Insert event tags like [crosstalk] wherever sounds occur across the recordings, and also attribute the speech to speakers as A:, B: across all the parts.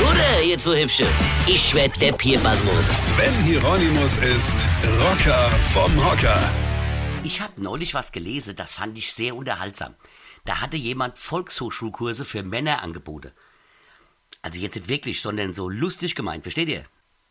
A: Oder, ihr zwei Hübsche? Ich werd der Pierpasmus.
B: Sven Hieronymus ist Rocker vom Hocker.
C: Ich habe neulich was gelesen, das fand ich sehr unterhaltsam. Da hatte jemand Volkshochschulkurse für Männer angeboten. Also jetzt nicht wirklich, sondern so lustig gemeint, versteht ihr?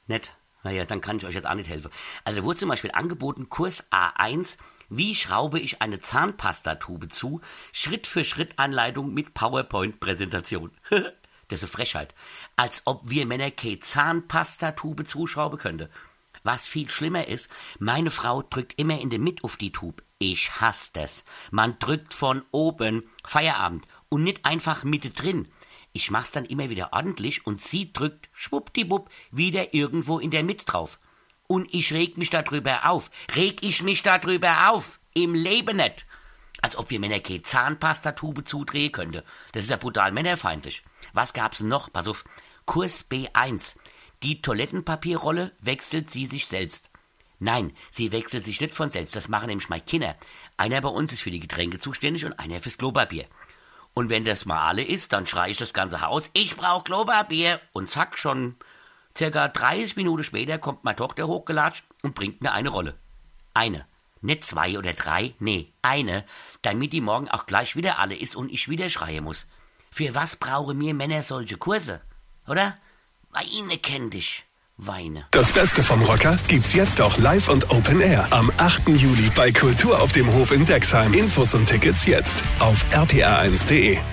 C: Nett. Naja, dann kann ich euch jetzt auch nicht helfen. Also da wurde zum Beispiel angeboten, Kurs A1, wie schraube ich eine Zahnpastatube zu? Schritt für Schritt Anleitung mit PowerPoint-Präsentation. [laughs] das ist eine Frechheit. Als ob wir Männer keine Zahnpastatube zuschrauben könnte. Was viel schlimmer ist, meine Frau drückt immer in der Mitte auf die Tube. Ich hasse das. Man drückt von oben. Feierabend. Und nicht einfach Mitte drin. Ich mach's dann immer wieder ordentlich und sie drückt schwuppdiwupp wieder irgendwo in der Mitte drauf. Und ich reg mich darüber auf. Reg ich mich darüber auf. Im Leben nicht. Als ob wir Männer keine Zahnpastatube zudrehen könnte. Das ist ja brutal männerfeindlich. Was gab's noch? Pass auf. Kurs B1. Die Toilettenpapierrolle wechselt sie sich selbst. Nein, sie wechselt sich nicht von selbst. Das machen nämlich meine Kinder. Einer bei uns ist für die Getränke zuständig und einer fürs Klopapier. Und wenn das mal alle ist, dann schrei ich das ganze Haus, ich brauch Klopapier. Und zack, schon circa 30 Minuten später kommt meine Tochter hochgelatscht und bringt mir eine Rolle. Eine. Nicht zwei oder drei, nee, eine, damit die morgen auch gleich wieder alle ist und ich wieder schreien muss. Für was brauchen mir Männer solche Kurse? Oder? Weine kenn dich. Weine.
B: Das Beste vom Rocker gibt's jetzt auch live und Open Air am 8. Juli bei Kultur auf dem Hof in Dexheim. Infos und Tickets jetzt auf rpr1.de.